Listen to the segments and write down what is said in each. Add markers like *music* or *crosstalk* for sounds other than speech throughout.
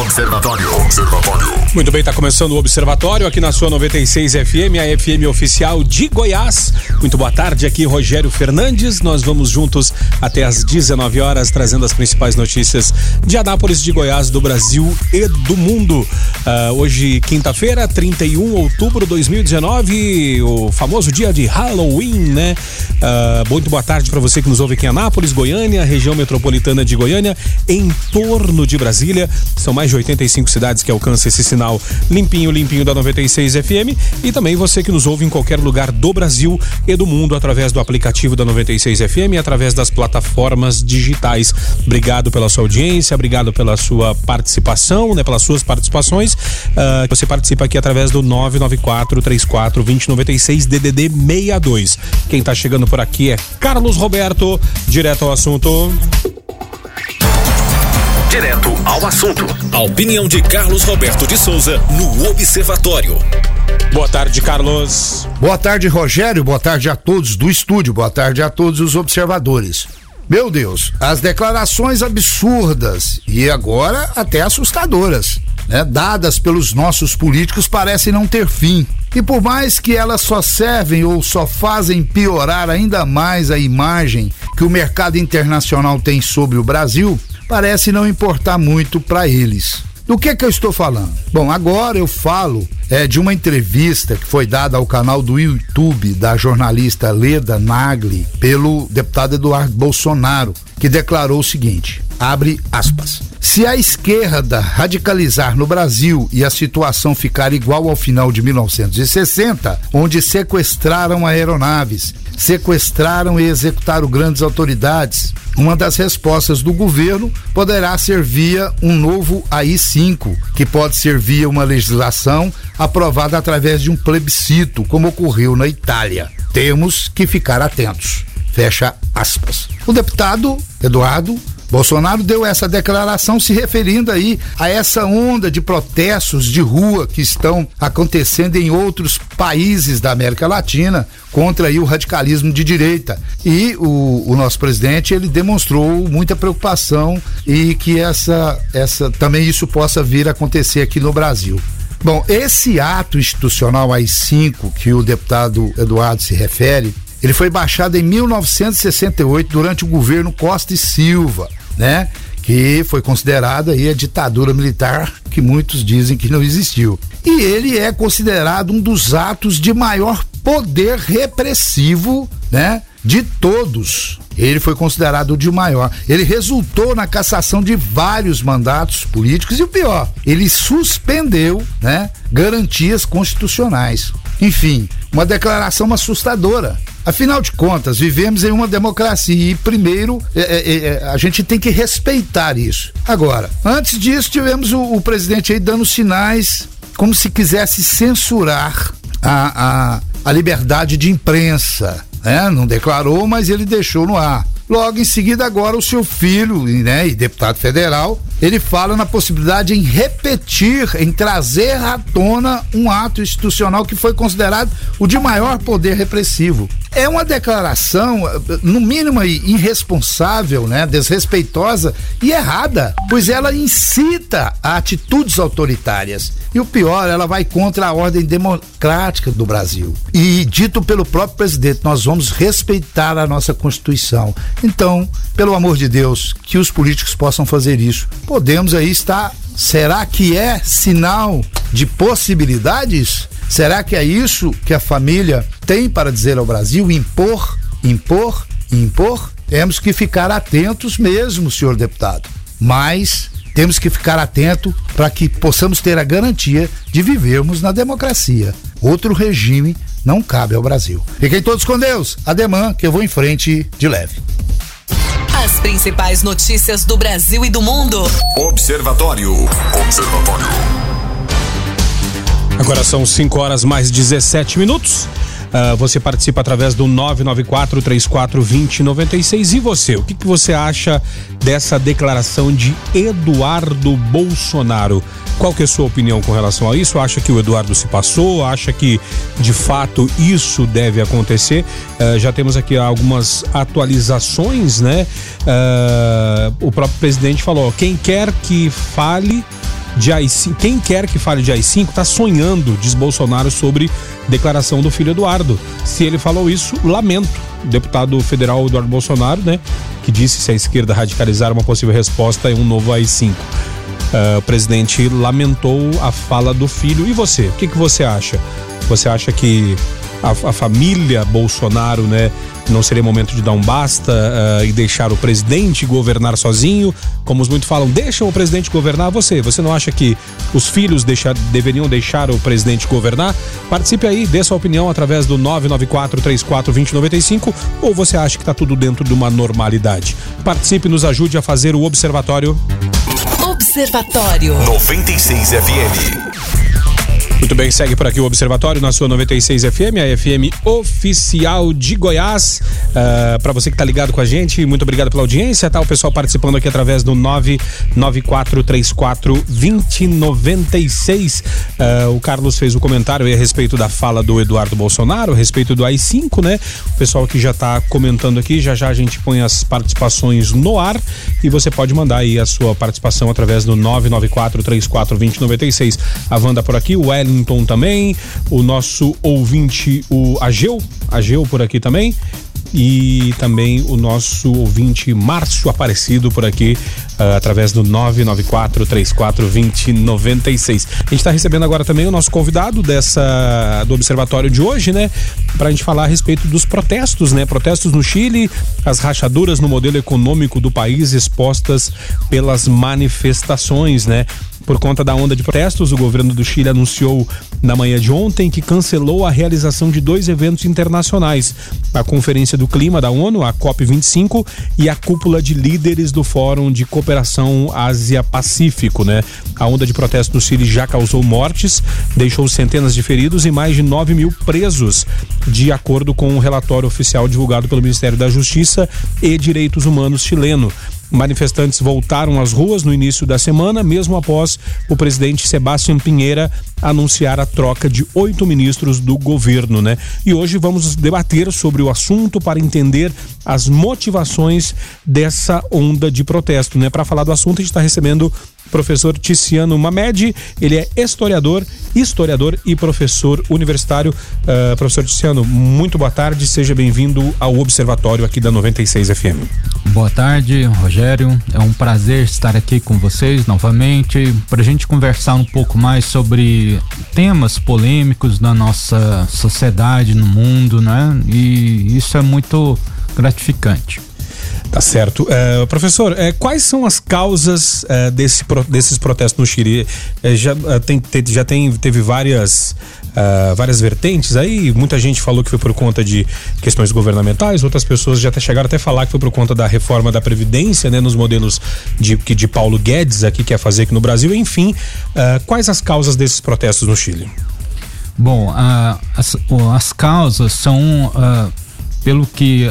Observatório. Observatório. Muito bem, está começando o Observatório aqui na sua 96 FM, a FM oficial de Goiás. Muito boa tarde, aqui Rogério Fernandes. Nós vamos juntos até às 19 horas, trazendo as principais notícias de Anápolis, de Goiás, do Brasil e do mundo. Uh, hoje, quinta-feira, 31 de outubro de 2019, o famoso dia de Halloween, né? Uh, muito boa tarde para você que nos ouve aqui em Anápolis, Goiânia, região metropolitana de Goiânia, em torno de Brasília. São mais de 85 cidades que alcançam esse sinal limpinho, limpinho da 96 FM. E também você que nos ouve em qualquer lugar do Brasil e do mundo através do aplicativo da 96 FM e através das plataformas digitais. Obrigado pela sua audiência, obrigado pela sua participação, né, pelas suas participações. Uh, você participa aqui através do 994 34 2096 DDD 62. Quem está chegando por aqui é Carlos Roberto, direto ao assunto. Direto ao assunto. A opinião de Carlos Roberto de Souza no Observatório. Boa tarde, Carlos. Boa tarde, Rogério. Boa tarde a todos do estúdio. Boa tarde a todos os observadores. Meu Deus, as declarações absurdas e agora até assustadoras, né, dadas pelos nossos políticos parecem não ter fim. E por mais que elas só servem ou só fazem piorar ainda mais a imagem que o mercado internacional tem sobre o Brasil, parece não importar muito para eles. Do que que eu estou falando? Bom, agora eu falo é, de uma entrevista que foi dada ao canal do YouTube da jornalista Leda Nagli pelo deputado Eduardo Bolsonaro, que declarou o seguinte: abre aspas. Se a esquerda radicalizar no Brasil e a situação ficar igual ao final de 1960, onde sequestraram aeronaves, sequestraram e executaram grandes autoridades, uma das respostas do governo poderá ser via um novo AI-5, que pode ser via uma legislação aprovada através de um plebiscito, como ocorreu na Itália. Temos que ficar atentos. Fecha aspas. O deputado Eduardo Bolsonaro deu essa declaração se referindo aí a essa onda de protestos de rua que estão acontecendo em outros países da América Latina contra aí o radicalismo de direita. E o, o nosso presidente ele demonstrou muita preocupação e que essa, essa também isso possa vir a acontecer aqui no Brasil. Bom, esse ato institucional AI-5 que o deputado Eduardo se refere, ele foi baixado em 1968 durante o governo Costa e Silva né? Que foi considerada aí a ditadura militar que muitos dizem que não existiu. E ele é considerado um dos atos de maior poder repressivo, né? De todos. Ele foi considerado de maior. Ele resultou na cassação de vários mandatos políticos e o pior, ele suspendeu, né, garantias constitucionais. Enfim, uma declaração assustadora. Afinal de contas, vivemos em uma democracia e, primeiro, é, é, é, a gente tem que respeitar isso. Agora, antes disso, tivemos o, o presidente aí dando sinais como se quisesse censurar a, a, a liberdade de imprensa. Né? Não declarou, mas ele deixou no ar. Logo em seguida, agora o seu filho, né, e deputado federal, ele fala na possibilidade em repetir, em trazer à tona um ato institucional que foi considerado o de maior poder repressivo. É uma declaração, no mínimo irresponsável, né, desrespeitosa e errada, pois ela incita a atitudes autoritárias. E o pior, ela vai contra a ordem democrática do Brasil. E dito pelo próprio presidente, nós vamos respeitar a nossa Constituição. Então, pelo amor de Deus, que os políticos possam fazer isso. Podemos aí estar. Será que é sinal de possibilidades? Será que é isso que a família tem para dizer ao Brasil? Impor, impor, impor? Temos que ficar atentos mesmo, senhor deputado. Mas temos que ficar atento para que possamos ter a garantia de vivermos na democracia. Outro regime não cabe ao Brasil. Fiquem todos com Deus. Ademã, que eu vou em frente de leve. As principais notícias do Brasil e do mundo. Observatório. Observatório. Agora são 5 horas mais 17 minutos. Uh, você participa através do 994 34 2096. E você, o que, que você acha dessa declaração de Eduardo Bolsonaro? Qual que é a sua opinião com relação a isso? Acha que o Eduardo se passou? Acha que de fato isso deve acontecer? Uh, já temos aqui algumas atualizações, né? Uh, o próprio presidente falou: quem quer que fale de AI-5. Quem quer que fale de AI-5 está sonhando, diz Bolsonaro, sobre declaração do filho Eduardo. Se ele falou isso, lamento. O deputado federal Eduardo Bolsonaro, né? Que disse se a esquerda radicalizar uma possível resposta é um novo AI-5. Uh, o presidente lamentou a fala do filho. E você? O que, que você acha? Você acha que a, a, família Bolsonaro, né? Não seria momento de dar um basta uh, e deixar o presidente governar sozinho? Como os muitos falam, deixam o presidente governar você. Você não acha que os filhos deixar, deveriam deixar o presidente governar? Participe aí, dê sua opinião através do 994-34-2095 ou você acha que está tudo dentro de uma normalidade? Participe, nos ajude a fazer o observatório. Observatório 96 FM. Muito bem, segue por aqui o Observatório na sua 96 FM, a FM oficial de Goiás. Uh, ah, para você que está ligado com a gente, muito obrigado pela audiência. Tá o pessoal participando aqui através do 99434 2096. Uh, o Carlos fez o comentário a respeito da fala do Eduardo Bolsonaro, a respeito do AI-5, né? O pessoal que já está comentando aqui, já já a gente põe as participações no ar e você pode mandar aí a sua participação através do 99434 2096. A Wanda por aqui, o Wellington Wellington também, o nosso ouvinte, o Ageu, Ageu por aqui também e também o nosso ouvinte Márcio Aparecido por aqui uh, através do 994 34 20 96. A gente está recebendo agora também o nosso convidado dessa do observatório de hoje, né, para a gente falar a respeito dos protestos, né, protestos no Chile, as rachaduras no modelo econômico do país expostas pelas manifestações, né? Por conta da onda de protestos, o governo do Chile anunciou na manhã de ontem que cancelou a realização de dois eventos internacionais: a Conferência do Clima da ONU, a COP25, e a cúpula de líderes do Fórum de Cooperação Ásia-Pacífico. Né? A onda de protestos no Chile já causou mortes, deixou centenas de feridos e mais de 9 mil presos, de acordo com um relatório oficial divulgado pelo Ministério da Justiça e Direitos Humanos chileno. Manifestantes voltaram às ruas no início da semana, mesmo após o presidente Sebastião Pinheira anunciar a troca de oito ministros do governo, né? E hoje vamos debater sobre o assunto para entender as motivações dessa onda de protesto, né? Para falar do assunto, a gente está recebendo professor Ticiano Mamed, ele é historiador, historiador e professor universitário. Uh, professor Ticiano, muito boa tarde, seja bem-vindo ao Observatório aqui da 96 FM. Boa tarde, Rogério. É um prazer estar aqui com vocês novamente para a gente conversar um pouco mais sobre temas polêmicos da nossa sociedade, no mundo, né? E isso é muito gratificante. Tá certo. Uh, professor, uh, quais são as causas uh, desse, desses protestos no Chile? já, tem, te, já tem, teve várias, várias vertentes aí, muita gente falou que foi por conta de questões governamentais, outras pessoas já até chegaram até falar que foi por conta da reforma da Previdência, né, nos modelos de, que de Paulo Guedes aqui quer fazer aqui no Brasil. Enfim, quais as causas desses protestos no Chile? Bom, as, as causas são, pelo que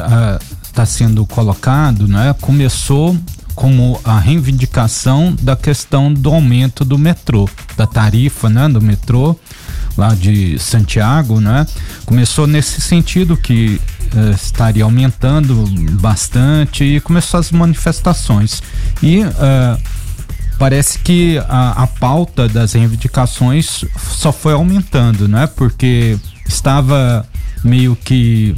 está sendo colocado, né, começou como a reivindicação da questão do aumento do metrô, da tarifa, né, do metrô lá de Santiago, né? Começou nesse sentido que eh, estaria aumentando bastante e começou as manifestações e eh, parece que a, a pauta das reivindicações só foi aumentando, né? Porque estava meio que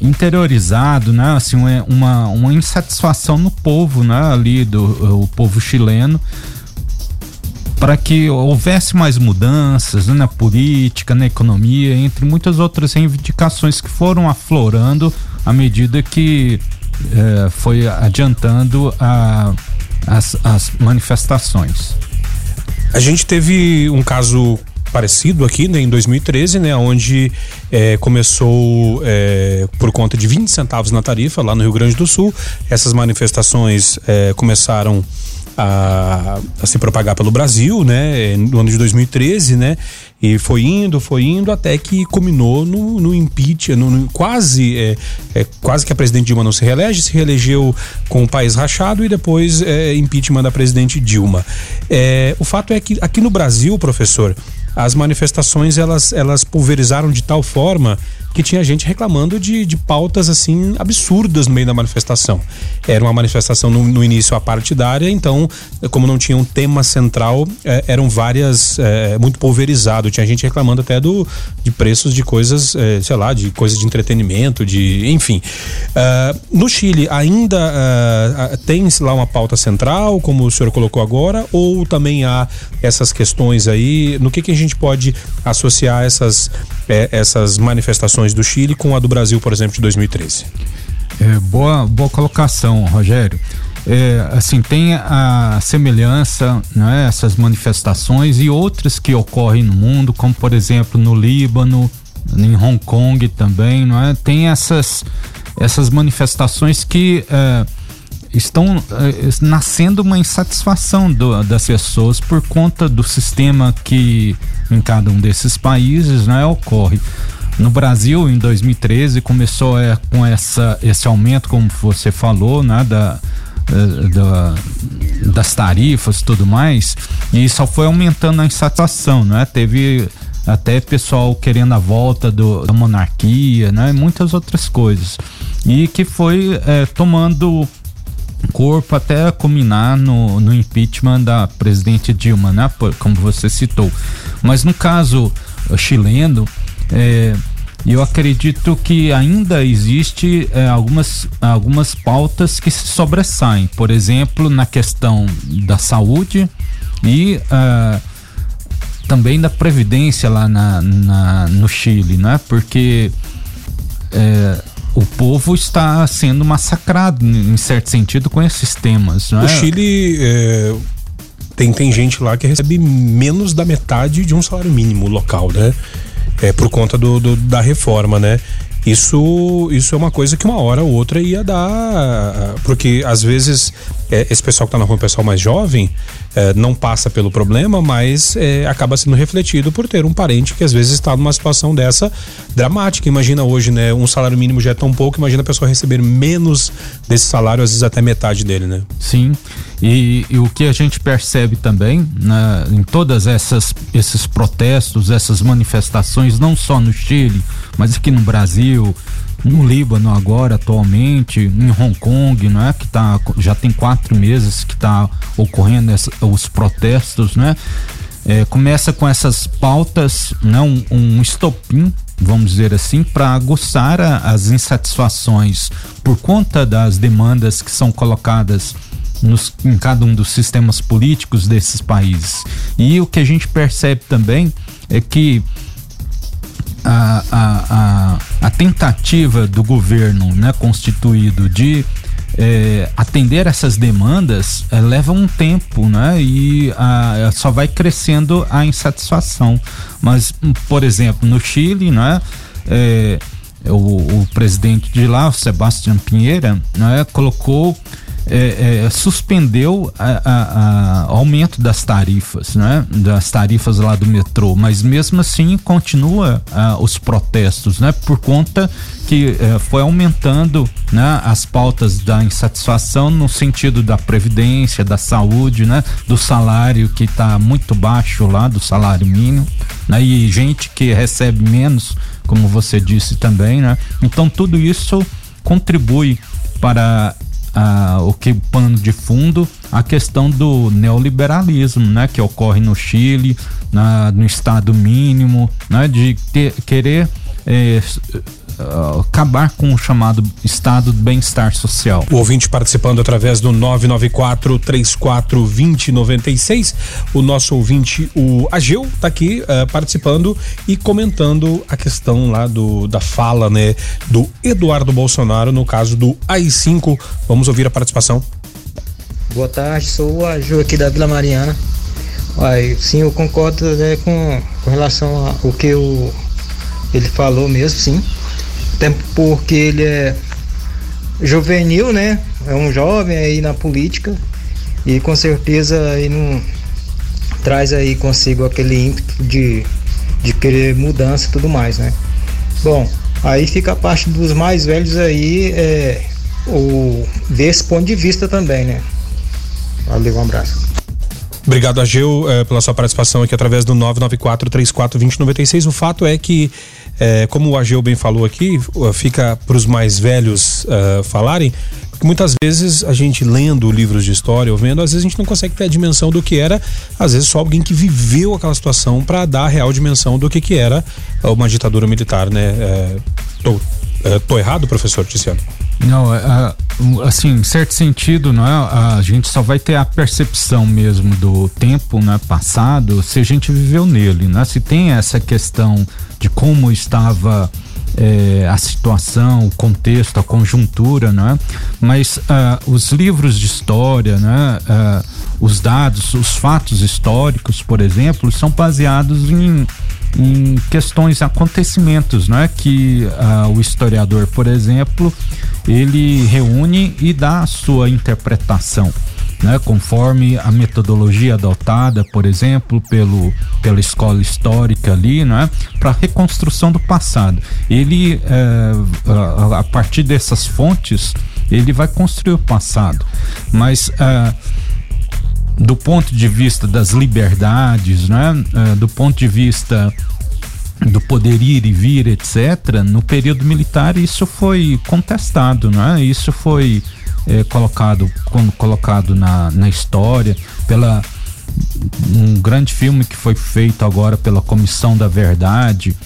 interiorizado, né? Assim, uma, uma insatisfação no povo, né? Ali do o povo chileno para que houvesse mais mudanças né, na política, na economia, entre muitas outras reivindicações que foram aflorando à medida que eh, foi adiantando a, as, as manifestações. A gente teve um caso parecido aqui né, em 2013, né, onde é, começou é, por conta de 20 centavos na tarifa lá no Rio Grande do Sul. Essas manifestações é, começaram a, a, se propagar pelo Brasil, né, no ano de 2013, né, e foi indo, foi indo até que culminou no, no impeachment, no, no, quase, é, é, quase que a presidente Dilma não se reelege, se reelegeu com o país rachado e depois é, impeachment da presidente Dilma. O fato é que aqui no Brasil, professor, as manifestações elas, elas pulverizaram de tal forma que tinha gente reclamando de, de pautas assim absurdas no meio da manifestação. Era uma manifestação no, no início apartidária, então, como não tinha um tema central, é, eram várias, é, muito pulverizado. Tinha gente reclamando até do, de preços de coisas, é, sei lá, de coisas de entretenimento, de. enfim. Uh, no Chile, ainda uh, tem lá uma pauta central, como o senhor colocou agora, ou também há essas questões aí? No que, que a gente pode associar essas, é, essas manifestações do Chile com a do Brasil, por exemplo, de 2013? É, boa, boa colocação, Rogério. É, assim, tem a semelhança, né, essas manifestações e outras que ocorrem no mundo, como por exemplo no Líbano, em Hong Kong também, não é? Tem essas, essas manifestações que é, estão é, nascendo uma insatisfação do, das pessoas por conta do sistema que em cada um desses países né, ocorre. No Brasil, em 2013, começou é, com essa, esse aumento, como você falou, né, da, é, da, das tarifas e tudo mais, e só foi aumentando a insatisfação, né? Teve até pessoal querendo a volta do, da monarquia, né? Muitas outras coisas. E que foi é, tomando corpo até culminar no, no impeachment da presidente Dilma, né? Como você citou. Mas no caso chileno, é, eu acredito que ainda existe é, algumas, algumas pautas que se sobressaem, por exemplo, na questão da saúde e uh, também da previdência lá na, na, no Chile, né? Porque é, o povo está sendo massacrado em certo sentido com esses temas. Não é? O Chile é, tem, tem gente lá que recebe menos da metade de um salário mínimo local, né? É, por conta do, do da reforma, né? Isso, isso é uma coisa que uma hora ou outra ia dar. Porque às vezes é, esse pessoal que está na rua, o pessoal mais jovem, é, não passa pelo problema, mas é, acaba sendo refletido por ter um parente que às vezes está numa situação dessa dramática. Imagina hoje, né? Um salário mínimo já é tão pouco, imagina a pessoa receber menos desse salário, às vezes até metade dele, né? Sim. E, e o que a gente percebe também né, em todas essas esses protestos, essas manifestações, não só no Chile, mas aqui no Brasil, no Líbano agora atualmente, em Hong Kong, não é que tá já tem quatro meses que está ocorrendo essa, os protestos, né? É, começa com essas pautas, né? Um, um estopim, vamos dizer assim, para aguçar a, as insatisfações por conta das demandas que são colocadas nos, em cada um dos sistemas políticos desses países. E o que a gente percebe também é que a, a, a, tentativa do governo né, constituído de é, atender essas demandas é, leva um tempo, né? E a, só vai crescendo a insatisfação. Mas, por exemplo, no Chile, né? É, o, o, presidente de lá, o Sebastião Pinheira, né, colocou é, é, suspendeu o aumento das tarifas, né? Das tarifas lá do metrô, mas mesmo assim continua os protestos, né? Por conta que é, foi aumentando né, as pautas da insatisfação no sentido da previdência, da saúde, né? Do salário que está muito baixo lá, do salário mínimo, né? E gente que recebe menos, como você disse também, né? Então tudo isso contribui para ah, o que pano de fundo a questão do neoliberalismo, né, que ocorre no Chile, na, no estado mínimo, né, de ter, querer é, uh, acabar com o chamado estado de bem-estar social. O ouvinte participando através do 994 34 2096. O nosso ouvinte, o Ageu, está aqui uh, participando e comentando a questão lá do da fala, né, do Eduardo Bolsonaro no caso do AI5. Vamos ouvir a participação. Boa tarde, sou o Ageu aqui da Vila Mariana. Uai, sim, eu concordo né, com, com relação ao que o, ele falou mesmo, sim até porque ele é juvenil, né? É um jovem aí na política e com certeza aí não traz aí consigo aquele ímpeto de, de querer mudança e tudo mais, né? Bom, aí fica a parte dos mais velhos aí é, o, ver esse ponto de vista também, né? Valeu, um abraço. Obrigado, Ageu, eh, pela sua participação aqui através do 994-34-2096. O fato é que, eh, como o Ageu bem falou aqui, fica para os mais velhos uh, falarem, porque muitas vezes a gente lendo livros de história ou vendo, às vezes a gente não consegue ter a dimensão do que era, às vezes só alguém que viveu aquela situação para dar a real dimensão do que, que era uma ditadura militar, né? É, tô, é, tô errado, professor Tiziano? Não, é, assim, em certo sentido, não é? A gente só vai ter a percepção mesmo do tempo, né, passado, se a gente viveu nele, né? Se tem essa questão de como estava é, a situação, o contexto, a conjuntura, né? Mas uh, os livros de história, né? Uh, os dados, os fatos históricos, por exemplo, são baseados em em questões, acontecimentos, né? Que uh, o historiador, por exemplo, ele reúne e dá a sua interpretação. Né, conforme a metodologia adotada, por exemplo, pelo, pela escola histórica ali, né, para reconstrução do passado. Ele, a, a, partir dessas fontes, ele vai construir o passado. Mas é, do ponto de vista das liberdades, né? Uh, do ponto de vista do poder ir e vir, etc., no período militar isso foi contestado, né? Isso foi é, colocado, colocado na, na história pela um grande filme que foi feito agora pela Comissão da Verdade,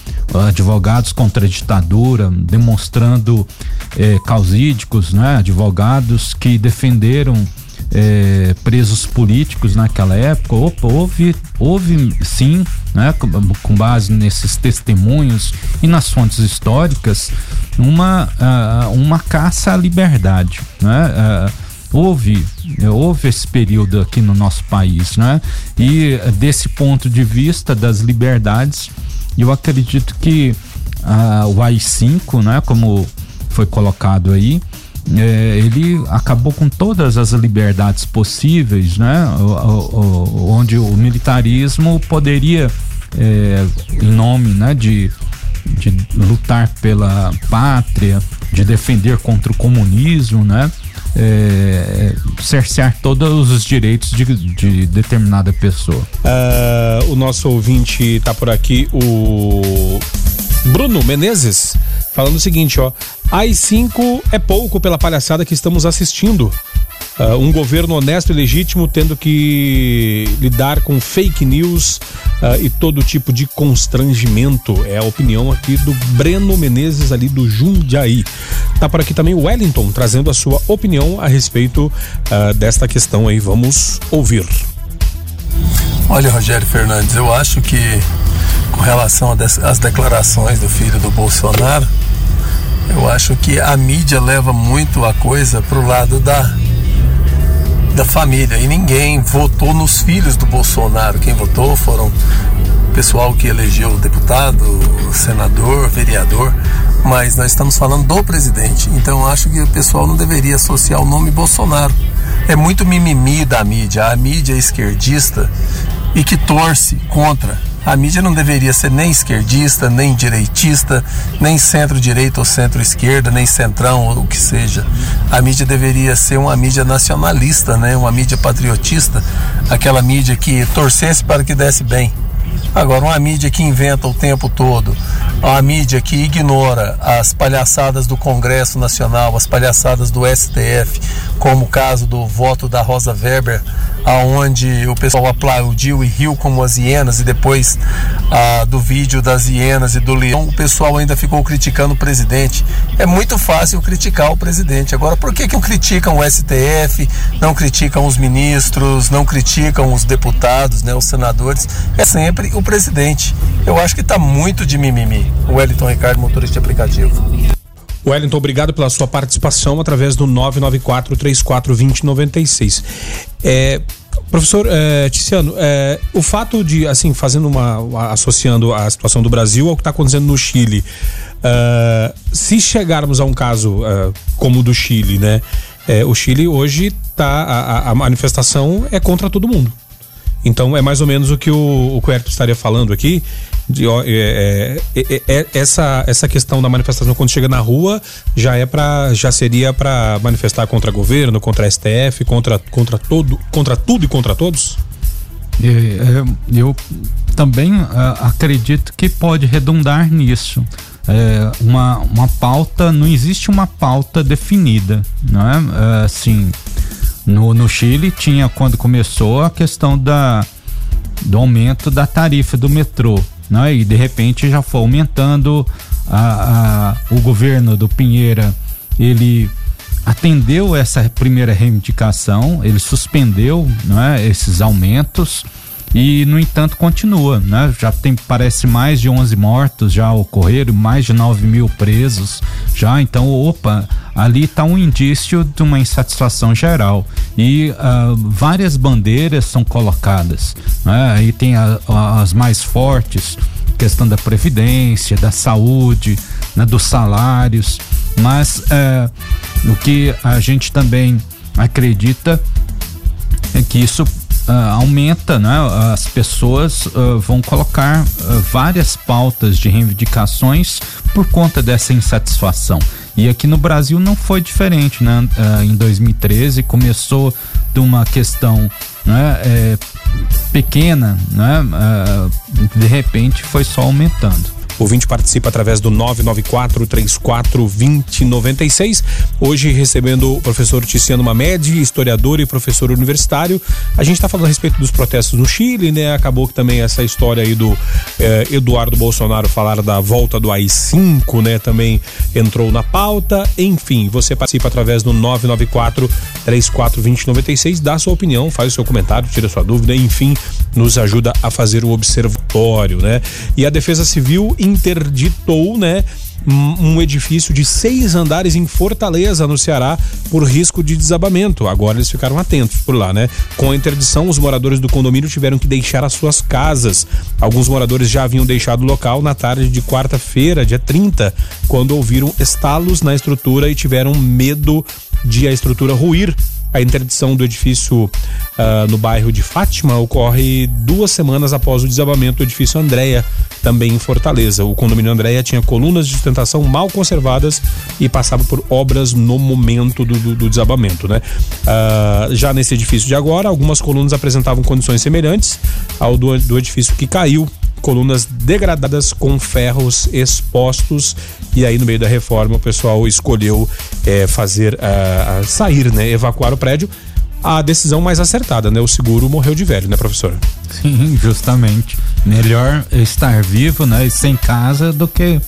advogados contra a ditadura, demonstrando é, causídicos, né? Advogados que defenderam é, presos políticos naquela época, opa, houve, houve sim, né, com, base nesses testemunhos e nas fontes históricas, uma, uh, uma caça à liberdade. Né? Uh, houve, houve esse período aqui no nosso país, né? E desse ponto de vista das liberdades, eu acredito que uh, o AI-5, né, como foi colocado aí, é, ele acabou com todas as liberdades possíveis, né? O, o, onde o militarismo poderia, é, em nome né, de, de lutar pela pátria, de defender contra o comunismo, né? É, cercear todos os direitos de, de determinada pessoa. Uh, o nosso ouvinte está por aqui, o Bruno Menezes, falando o seguinte, ó. AI-5 é pouco pela palhaçada que estamos assistindo. Uh, um governo honesto e legítimo tendo que lidar com fake news uh, e todo tipo de constrangimento. É a opinião aqui do Breno Menezes, ali do Jundiaí. Tá por aqui também o Wellington, trazendo a sua opinião a respeito uh, desta questão aí. Vamos ouvir. Olha, Rogério Fernandes, eu acho que com relação às declarações do filho do Bolsonaro, eu acho que a mídia leva muito a coisa para o lado da, da família. E ninguém votou nos filhos do Bolsonaro. Quem votou foram o pessoal que elegeu deputado, senador, vereador. Mas nós estamos falando do presidente. Então eu acho que o pessoal não deveria associar o nome Bolsonaro. É muito mimimi da mídia. A mídia esquerdista e que torce contra a mídia não deveria ser nem esquerdista, nem direitista, nem centro-direita ou centro-esquerda, nem centrão ou o que seja. A mídia deveria ser uma mídia nacionalista, né? uma mídia patriotista, aquela mídia que torcesse para que desse bem. Agora, uma mídia que inventa o tempo todo, uma mídia que ignora as palhaçadas do Congresso Nacional, as palhaçadas do STF, como o caso do voto da Rosa Weber, aonde o pessoal aplaudiu e riu como as hienas, e depois ah, do vídeo das hienas e do leão, o pessoal ainda ficou criticando o presidente. É muito fácil criticar o presidente. Agora, por que, que não criticam o STF, não criticam os ministros, não criticam os deputados, né, os senadores? É sempre o presidente. Eu acho que está muito de mimimi. O Wellington Ricardo, motorista de aplicativo. Wellington, obrigado pela sua participação através do 994-342096. É, professor é, Tiziano, é, o fato de, assim, fazendo uma. associando a situação do Brasil ao que está acontecendo no Chile, uh, se chegarmos a um caso uh, como o do Chile, né? É, o Chile hoje tá. A, a manifestação é contra todo mundo. Então é mais ou menos o que o, o Querto estaria falando aqui. De, é, é, é, essa, essa questão da manifestação quando chega na rua já é para já seria para manifestar contra governo, contra STF, contra, contra todo, contra tudo e contra todos? É, eu também uh, acredito que pode redundar nisso. É, uma, uma pauta, não existe uma pauta definida, não é? é assim, no, no Chile tinha quando começou a questão da, do aumento da tarifa do metrô, né? E de repente já foi aumentando a, a, o governo do Pinheira, ele atendeu essa primeira reivindicação, ele suspendeu é, esses aumentos e no entanto continua, né? Já tem parece mais de 11 mortos já ocorreram, mais de 9 mil presos já, então opa, ali está um indício de uma insatisfação geral e uh, várias bandeiras são colocadas, né? Aí tem a, a, as mais fortes, questão da previdência, da saúde, né? dos salários, mas uh, o que a gente também acredita é que isso uh, aumenta, né? As pessoas uh, vão colocar uh, várias pautas de reivindicações por conta dessa insatisfação. E aqui no Brasil não foi diferente, né? em 2013 começou de uma questão né, é, pequena, né? de repente foi só aumentando. O ouvinte participa através do 994 34 2096. Hoje recebendo o professor Ticiano Mamed, historiador e professor universitário. A gente está falando a respeito dos protestos no Chile, né? Acabou que também essa história aí do eh, Eduardo Bolsonaro falar da volta do AI-5, né? Também entrou na pauta. Enfim, você participa através do 994 34 2096, dá sua opinião, faz o seu comentário, tira sua dúvida, enfim, nos ajuda a fazer o observatório, né? E a Defesa Civil interditou, né? um edifício de seis andares em Fortaleza, no Ceará, por risco de desabamento. Agora eles ficaram atentos por lá, né? Com a interdição, os moradores do condomínio tiveram que deixar as suas casas. Alguns moradores já haviam deixado o local na tarde de quarta-feira, dia 30, quando ouviram estalos na estrutura e tiveram medo de a estrutura ruir. A interdição do edifício uh, no bairro de Fátima ocorre duas semanas após o desabamento do edifício Andréia, também em Fortaleza. O condomínio Andréia tinha colunas de sustentação mal conservadas e passava por obras no momento do, do, do desabamento. Né? Uh, já nesse edifício de agora, algumas colunas apresentavam condições semelhantes ao do, do edifício que caiu colunas degradadas com ferros expostos e aí no meio da reforma o pessoal escolheu é, fazer uh, sair, né, evacuar o prédio. A decisão mais acertada, né? O seguro morreu de velho, né, professora? Sim, justamente. Melhor estar vivo, né, e sem casa do que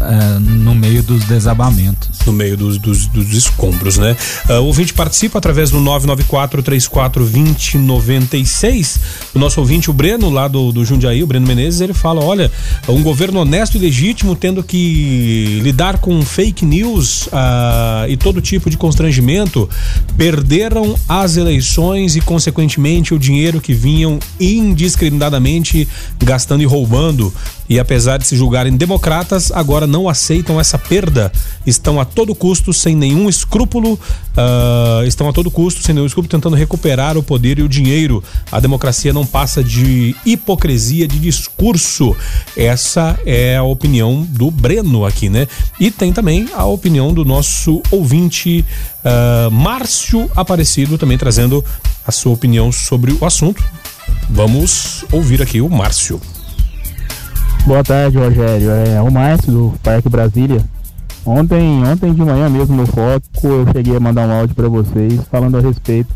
é, no meio dos desabamentos. No meio dos, dos, dos escombros, né? Uh, o ouvinte participa através do 994-34-2096. O nosso ouvinte, o Breno, lá do, do Jundiaí, o Breno Menezes, ele fala: olha, um governo honesto e legítimo tendo que lidar com fake news uh, e todo tipo de constrangimento, perderam as eleições e, consequentemente, o dinheiro que vinham indiscriminadamente gastando e roubando. E apesar de se julgarem democratas, agora não aceitam essa perda. Estão a todo custo, sem nenhum escrúpulo, uh, estão a todo custo, sem nenhum escrúpulo, tentando recuperar o poder e o dinheiro. A democracia não passa de hipocrisia de discurso. Essa é a opinião do Breno aqui, né? E tem também a opinião do nosso ouvinte uh, Márcio Aparecido, também trazendo a sua opinião sobre o assunto. Vamos ouvir aqui o Márcio. Boa tarde, Rogério. É o Márcio do Parque Brasília. Ontem, ontem de manhã mesmo no Foco, eu cheguei a mandar um áudio para vocês falando a respeito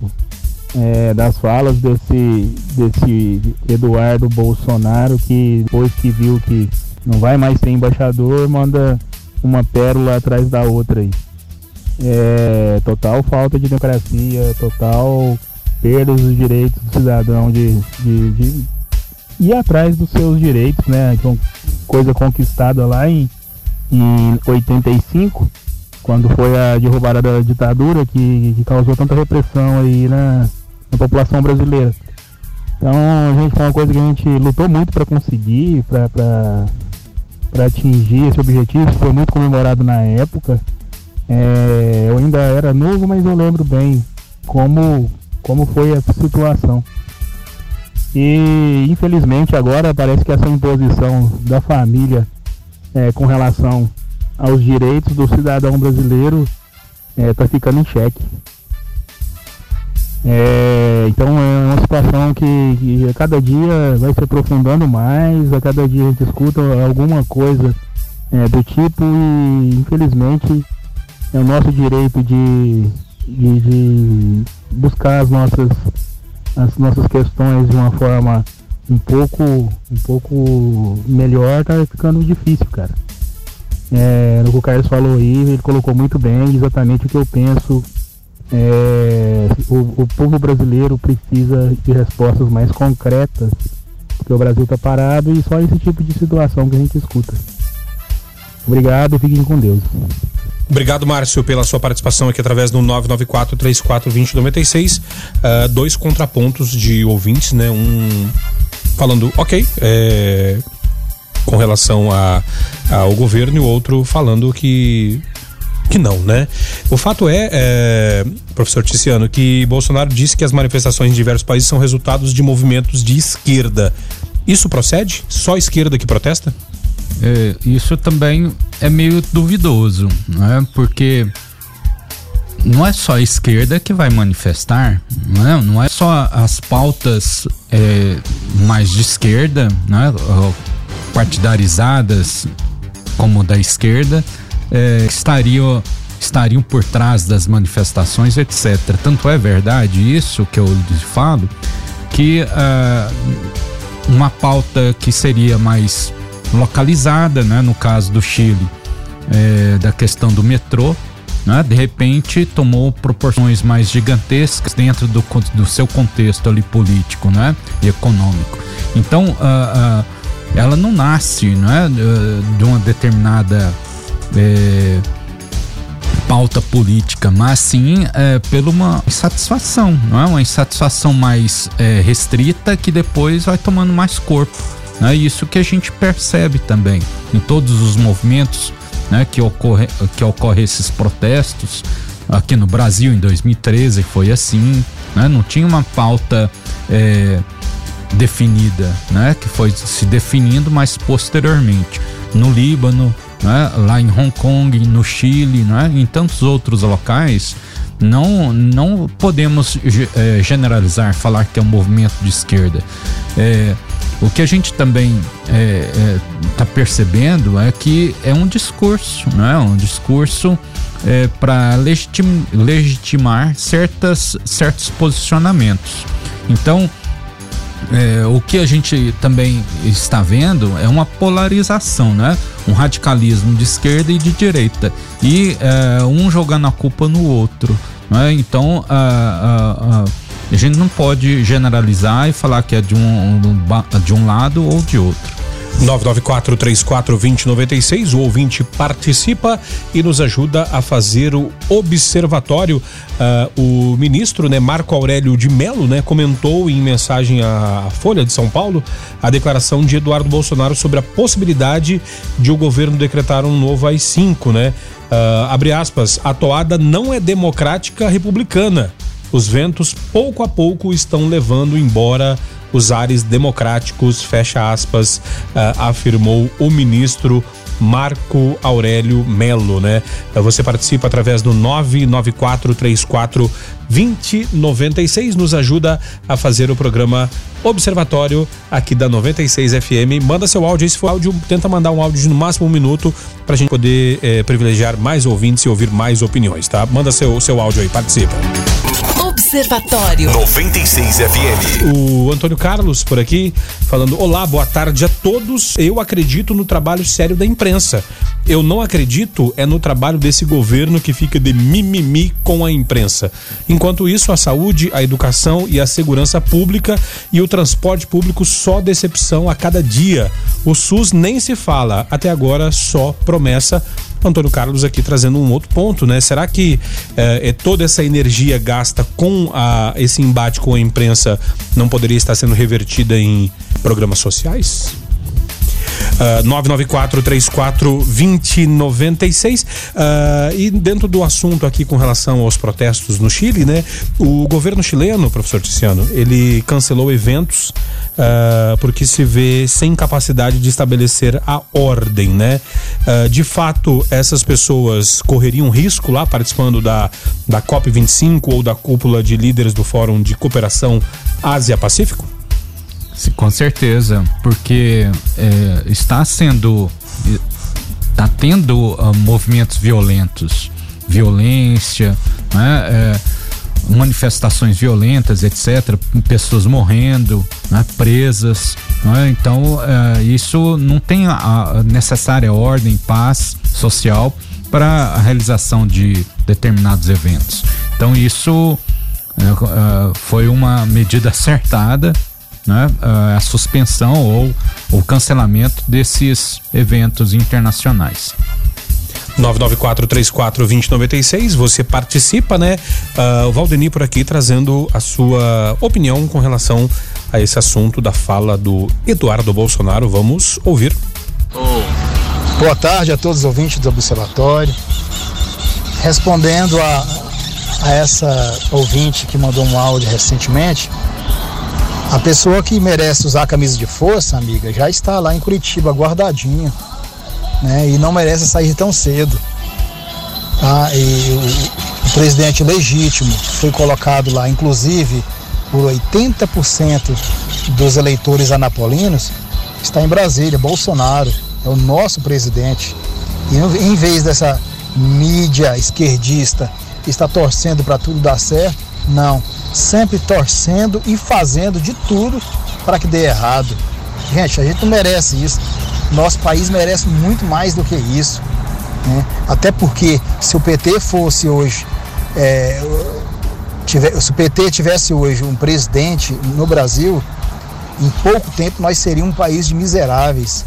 é, das falas desse, desse Eduardo Bolsonaro que depois que viu que não vai mais ser embaixador, manda uma pérola atrás da outra aí. É, total falta de democracia, total perda dos direitos do cidadão de, de, de ir atrás dos seus direitos, né? Coisa conquistada lá em, em 85, quando foi a derrubada da ditadura que, que causou tanta repressão aí na, na, população brasileira. Então, a gente foi uma coisa que a gente lutou muito para conseguir, para atingir esse objetivo, foi muito comemorado na época. É, eu ainda era novo, mas eu lembro bem como, como foi essa situação. E infelizmente agora parece que essa imposição da família é, com relação aos direitos do cidadão brasileiro está é, ficando em xeque. É, então é uma situação que, que, a cada dia vai se aprofundando mais, a cada dia a gente escuta alguma coisa é, do tipo e infelizmente é o nosso direito de, de, de, buscar as nossas, as nossas questões de uma forma um pouco, um pouco melhor, tá ficando difícil, cara. É, no que o Carlos falou aí, ele colocou muito bem exatamente o que eu penso é, o, o, povo brasileiro precisa de respostas mais concretas, porque o Brasil está parado e só esse tipo de situação que a gente escuta. Obrigado, fiquem com Deus. Obrigado, Márcio, pela sua participação aqui através do 994-34-2096. Uh, dois contrapontos de ouvintes, né? Um falando, ok, é, com relação a, ao governo, e o outro falando que que não, né? O fato é, é, professor Ticiano, que Bolsonaro disse que as manifestações em diversos países são resultados de movimentos de esquerda. Isso procede? Só a esquerda que protesta? É, isso também é meio duvidoso, né? Porque não é só a esquerda que vai manifestar, não é, não é só as pautas é, mais de esquerda, né? partidarizadas como da esquerda, é, estariam estariam por trás das manifestações, etc. Tanto é verdade isso que eu falo, que uh, uma pauta que seria mais localizada, né, no caso do Chile, é, da questão do metrô, né, de repente tomou proporções mais gigantescas dentro do, do seu contexto ali político né, e econômico. Então, uh, uh, ela não nasce né, de uma determinada é, pauta política, mas sim é, pela uma insatisfação, não é? Uma insatisfação mais é, restrita que depois vai tomando mais corpo. Né? Isso que a gente percebe também em todos os movimentos né, que, ocorre, que ocorre esses protestos. Aqui no Brasil, em 2013, foi assim. Né? Não tinha uma pauta é, definida, né? que foi se definindo, mas posteriormente. No Líbano, né? lá em Hong Kong, no Chile, né? em tantos outros locais, não, não podemos é, generalizar, falar que é um movimento de esquerda. É, o que a gente também está é, é, percebendo é que é um discurso, né? um discurso é, para legitim, legitimar certas, certos posicionamentos. Então, é, o que a gente também está vendo é uma polarização, né? Um radicalismo de esquerda e de direita e é, um jogando a culpa no outro. Né? Então a, a, a, a, gente não pode generalizar e falar que é de um, de um lado ou de outro. 994-34-2096. O ouvinte participa e nos ajuda a fazer o observatório. Uh, o ministro, né, Marco Aurélio de Melo, né, comentou em mensagem à Folha de São Paulo a declaração de Eduardo Bolsonaro sobre a possibilidade de o governo decretar um novo AI-5, né? Uh, abre aspas, a toada não é democrática republicana. Os ventos pouco a pouco estão levando embora os ares democráticos, fecha aspas, uh, afirmou o ministro Marco Aurélio Melo, né? Você participa através do 99434 2096, nos ajuda a fazer o programa Observatório aqui da 96 FM. Manda seu áudio, se for áudio, tenta mandar um áudio de no máximo um minuto pra gente poder eh, privilegiar mais ouvintes e ouvir mais opiniões, tá? Manda seu, seu áudio aí, participa. Observatório 96 FM. O Antônio Carlos por aqui falando: Olá, boa tarde a todos. Eu acredito no trabalho sério da imprensa. Eu não acredito é no trabalho desse governo que fica de mimimi com a imprensa. Enquanto isso, a saúde, a educação e a segurança pública e o transporte público só decepção a cada dia. O SUS nem se fala, até agora só promessa. Antônio Carlos aqui trazendo um outro ponto, né? Será que é, toda essa energia gasta com a, esse embate com a imprensa não poderia estar sendo revertida em programas sociais? Uh, 994 34 2096. Uh, e dentro do assunto aqui com relação aos protestos no Chile, né? O governo chileno, professor Tiziano, ele cancelou eventos uh, porque se vê sem capacidade de estabelecer a ordem, né? Uh, de fato, essas pessoas correriam risco lá participando da, da COP25 ou da cúpula de líderes do Fórum de Cooperação Ásia-Pacífico? Com certeza, porque é, está sendo, está tendo uh, movimentos violentos, violência, né? É, manifestações violentas, etc., pessoas morrendo, né, presas. Né? Então, uh, isso não tem a necessária ordem, paz social para a realização de determinados eventos. Então, isso uh, uh, foi uma medida acertada. Né, a suspensão ou o cancelamento desses eventos internacionais. 994-34-2096. Você participa, né? Uh, o Valdeni por aqui trazendo a sua opinião com relação a esse assunto da fala do Eduardo Bolsonaro. Vamos ouvir. Boa tarde a todos os ouvintes do Observatório. Respondendo a, a essa ouvinte que mandou um áudio recentemente, a pessoa que merece usar a camisa de força, amiga, já está lá em Curitiba, guardadinha né? E não merece sair tão cedo. Tá? E o, o presidente legítimo foi colocado lá, inclusive por 80% dos eleitores anapolinos, está em Brasília, Bolsonaro, é o nosso presidente. E em vez dessa mídia esquerdista está torcendo para tudo dar certo, não, sempre torcendo e fazendo de tudo para que dê errado. Gente, a gente não merece isso. Nosso país merece muito mais do que isso. Né? Até porque se o PT fosse hoje, é, tiver, se o PT tivesse hoje um presidente no Brasil, em pouco tempo nós seríamos um país de miseráveis.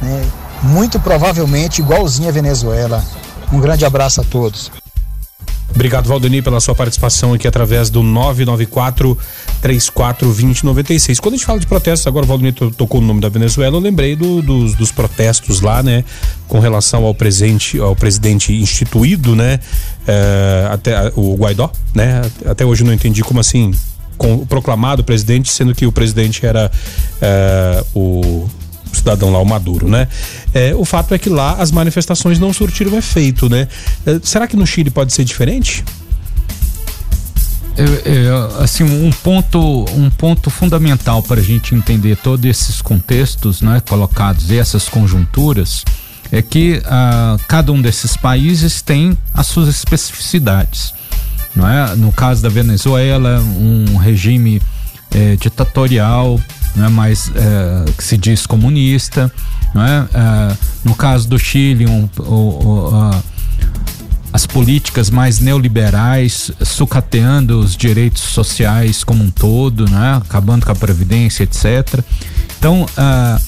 Né? Muito provavelmente igualzinho a Venezuela. Um grande abraço a todos. Obrigado, Valdeni, pela sua participação aqui através do 994 34 2096. Quando a gente fala de protestos, agora o Valdeni tocou no nome da Venezuela, eu lembrei do, dos, dos, protestos lá, né? Com relação ao presente, ao presidente instituído, né? É, até o Guaidó, né? Até hoje eu não entendi como assim com, proclamado presidente, sendo que o presidente era é, o cidadão lá, o Maduro, né? É, o fato é que lá as manifestações não surtiram efeito, né? É, será que no Chile pode ser diferente? É, assim um ponto um ponto fundamental para a gente entender todos esses contextos né, colocados e essas conjunturas é que ah, cada um desses países tem as suas especificidades não é no caso da Venezuela um regime é, ditatorial não é mais é, que se diz comunista, não é? no caso do Chile, um, as políticas mais neoliberais sucateando os direitos sociais como um todo, né? acabando com a previdência, etc. Então, uh,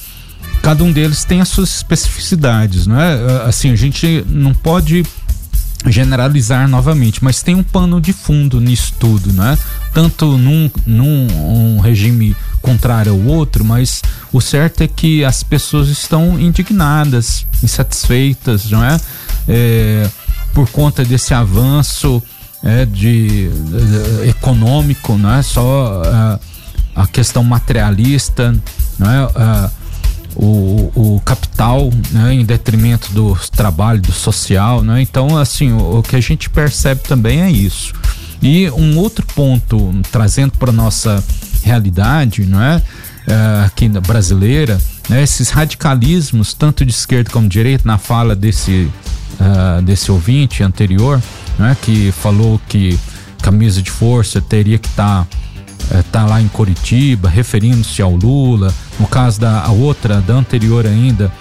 cada um deles tem as suas especificidades, não é? Assim, a gente não pode generalizar novamente, mas tem um pano de fundo nisso tudo, né? Tanto num, num um regime contrário ao outro, mas o certo é que as pessoas estão indignadas, insatisfeitas, não é? é por conta desse avanço é, de, de, econômico, não é só uh, a questão materialista, não é? Uh, o, o capital né, em detrimento do trabalho, do social, né? Então, assim, o, o que a gente percebe também é isso. E um outro ponto, trazendo para nossa realidade, não é? é aqui na brasileira, né? esses radicalismos, tanto de esquerda como de direita, na fala desse, uh, desse ouvinte anterior, né? que falou que camisa de força teria que estar tá, uh, tá lá em Curitiba, referindo-se ao Lula, no caso da outra, da anterior ainda,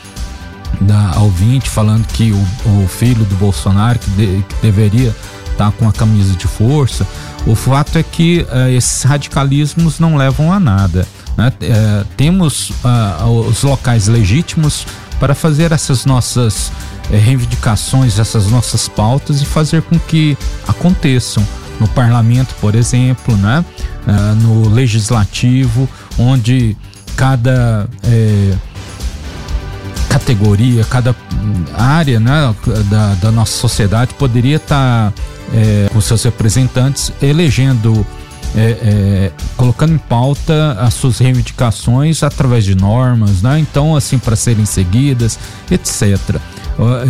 da ouvinte falando que o, o filho do Bolsonaro que, de, que deveria estar tá com a camisa de força. O fato é que uh, esses radicalismos não levam a nada. Né? Uh, temos uh, os locais legítimos para fazer essas nossas eh, reivindicações, essas nossas pautas e fazer com que aconteçam no parlamento, por exemplo, né? no legislativo, onde cada categoria, cada área né, da, da nossa sociedade poderia estar tá, é, com seus representantes elegendo, é, é, colocando em pauta as suas reivindicações através de normas, né? Então, assim, para serem seguidas, etc.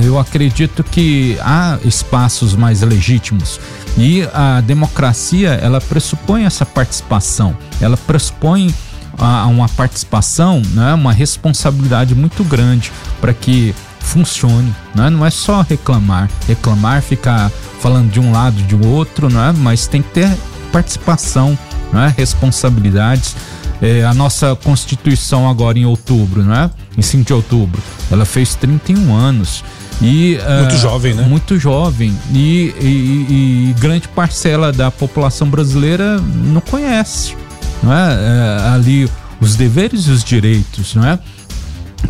Eu acredito que há espaços mais legítimos e a democracia ela pressupõe essa participação, ela pressupõe a, uma participação, né, uma responsabilidade muito grande para que funcione. Né? Não é só reclamar, reclamar, ficar falando de um lado de outro, não é? mas tem que ter participação, é? responsabilidades. É, a nossa Constituição agora em outubro, não é? Em 5 de outubro, ela fez 31 anos. E, muito uh, jovem, né? Muito jovem. E, e, e, grande parcela da população brasileira não conhece não é? é? ali os deveres e os direitos, não é?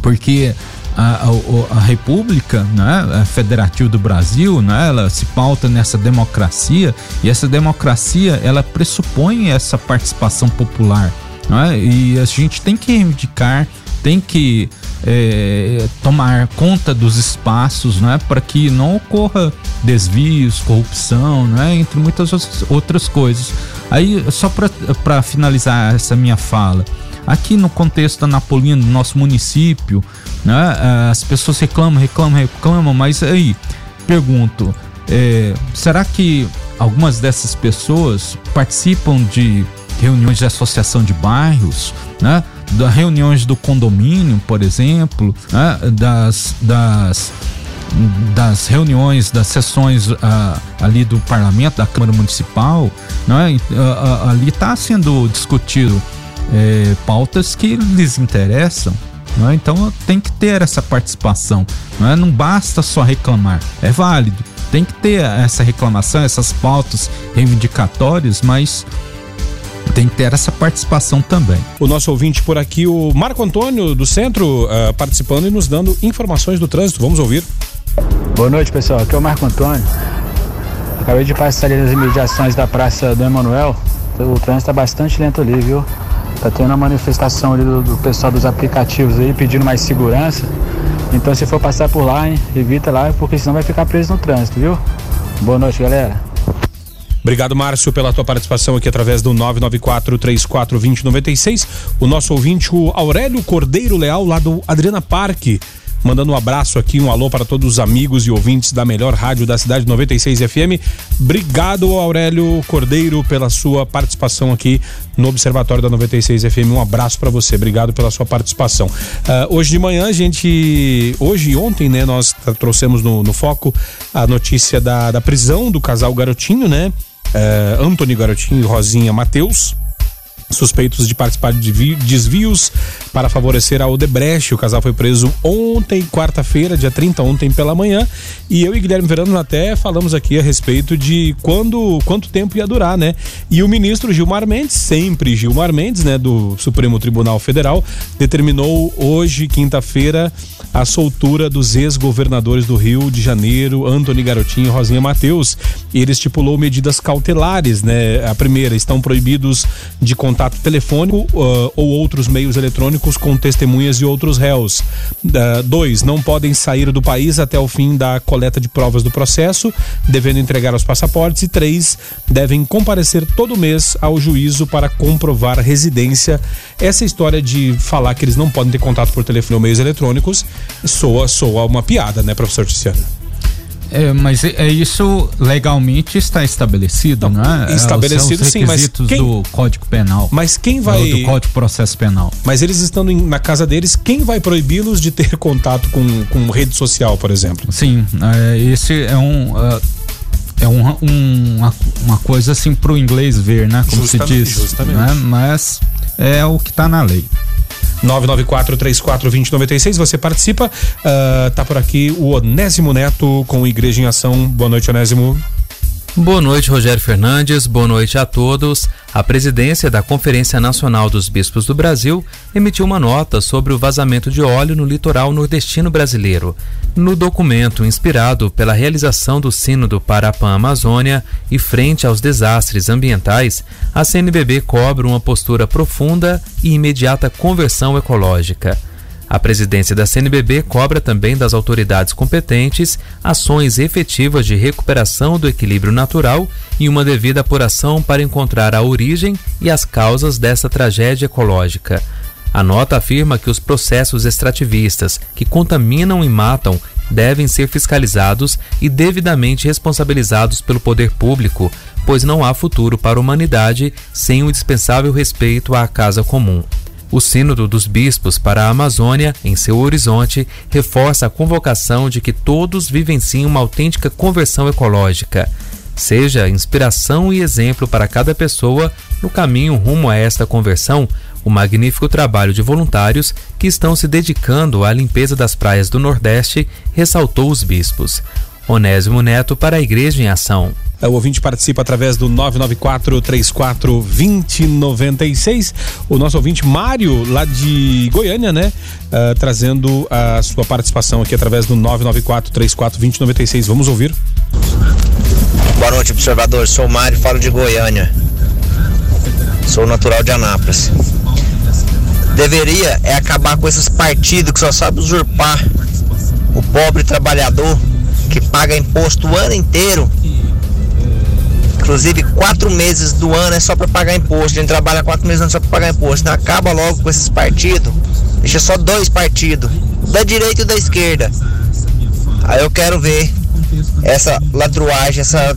Porque a, a, a República né, Federativa do Brasil, né, ela se pauta nessa democracia e essa democracia ela pressupõe essa participação popular. Né, e a gente tem que reivindicar, tem que é, tomar conta dos espaços né, para que não ocorra desvios, corrupção, né, entre muitas outras coisas. Aí, só para finalizar essa minha fala, aqui no contexto da Napolina, do nosso município, né, eh, as pessoas reclamam, reclamam, reclamam, mas aí, pergunto, é, será que algumas dessas pessoas participam de reuniões de associação de bairros, né? Das reuniões do condomínio, por exemplo, né? das, das das reuniões, das sessões uh, ali do parlamento, da Câmara Municipal, né? Uh, uh, ali está sendo discutido eh, pautas que lhes interessam. Né? Então tem que ter essa participação. Não, é? não basta só reclamar, é válido. Tem que ter essa reclamação, essas pautas reivindicatórias, mas tem que ter essa participação também. O nosso ouvinte por aqui, o Marco Antônio do Centro, uh, participando e nos dando informações do trânsito. Vamos ouvir. Boa noite, pessoal. Aqui é o Marco Antônio. Acabei de passar ali nas imediações da Praça do Emanuel. O trânsito está bastante lento ali, viu? Tá tendo uma manifestação ali do, do, pessoal dos aplicativos aí pedindo mais segurança. Então se for passar por lá, hein, evita lá, porque senão vai ficar preso no trânsito, viu? Boa noite, galera. Obrigado, Márcio, pela tua participação aqui através do 994-34-2096. O nosso ouvinte, o Aurélio Cordeiro Leal, lá do Adriana Parque mandando um abraço aqui, um alô para todos os amigos e ouvintes da melhor rádio da cidade 96 FM. Obrigado, Aurélio Cordeiro, pela sua participação aqui no Observatório da 96 FM. Um abraço para você, obrigado pela sua participação. Uh, hoje de manhã, a gente. Hoje e ontem, né, nós trouxemos no, no foco a notícia da, da prisão do casal Garotinho, né? Uh, Antônio Garotinho e Rosinha Matheus suspeitos de participar de desvios para favorecer a Odebrecht. O casal foi preso ontem, quarta-feira, dia 30, ontem pela manhã. E eu e Guilherme Verano até falamos aqui a respeito de quando, quanto tempo ia durar, né? E o ministro Gilmar Mendes, sempre Gilmar Mendes, né, do Supremo Tribunal Federal, determinou hoje, quinta-feira, a soltura dos ex-governadores do Rio de Janeiro, Antony Garotinho e Rosinha Mateus. E ele estipulou medidas cautelares, né? A primeira, estão proibidos de contato telefônico uh, ou outros meios eletrônicos com testemunhas e outros réus. Uh, dois, não podem sair do país até o fim da coleta de provas do processo, devendo entregar os passaportes. E três, devem comparecer todo mês ao juízo para comprovar residência. Essa história de falar que eles não podem ter contato por telefone ou meios eletrônicos soa, soa uma piada, né, professor Tiziano? É, mas é, é isso legalmente está estabelecido, não, não é? Estabelecido sim, mas quem... do Código Penal. Mas quem vai do Código Processo Penal. Mas eles estando em, na casa deles, quem vai proibi-los de ter *laughs* contato com, com rede social, por exemplo? Sim, é, esse é um uh, é um, um, uma, uma, coisa assim para o inglês ver, né? Como se diz. Justamente. Né? Mas é o que está na lei. 994-34-2096. Você participa. Uh, tá por aqui o Onésimo Neto com Igreja em Ação. Boa noite, Onésimo. Boa noite, Rogério Fernandes. Boa noite a todos. A presidência da Conferência Nacional dos Bispos do Brasil emitiu uma nota sobre o vazamento de óleo no litoral nordestino brasileiro. No documento, inspirado pela realização do Sínodo para a Pan-Amazônia e frente aos desastres ambientais, a CNBB cobra uma postura profunda e imediata conversão ecológica. A presidência da CNBB cobra também das autoridades competentes ações efetivas de recuperação do equilíbrio natural e uma devida apuração para encontrar a origem e as causas dessa tragédia ecológica. A nota afirma que os processos extrativistas que contaminam e matam devem ser fiscalizados e devidamente responsabilizados pelo poder público, pois não há futuro para a humanidade sem o indispensável respeito à casa comum. O Sínodo dos Bispos para a Amazônia, em seu horizonte, reforça a convocação de que todos vivenciem uma autêntica conversão ecológica. Seja inspiração e exemplo para cada pessoa no caminho rumo a esta conversão, o magnífico trabalho de voluntários que estão se dedicando à limpeza das praias do Nordeste, ressaltou os bispos. Onésimo Neto para a Igreja em Ação. O ouvinte participa através do 994-34-2096. O nosso ouvinte Mário, lá de Goiânia, né? Uh, trazendo a sua participação aqui através do 994-34-2096. Vamos ouvir. Boa noite, observador. Sou Mário, falo de Goiânia. Sou natural de Anápolis. Deveria é acabar com esses partidos que só sabem usurpar o pobre trabalhador que paga imposto o ano inteiro. Inclusive, quatro meses do ano é só para pagar imposto. A gente trabalha quatro meses só para pagar imposto. Então, acaba logo com esses partidos. Deixa só dois partidos, da direita e da esquerda. Aí eu quero ver essa ladruagem, essa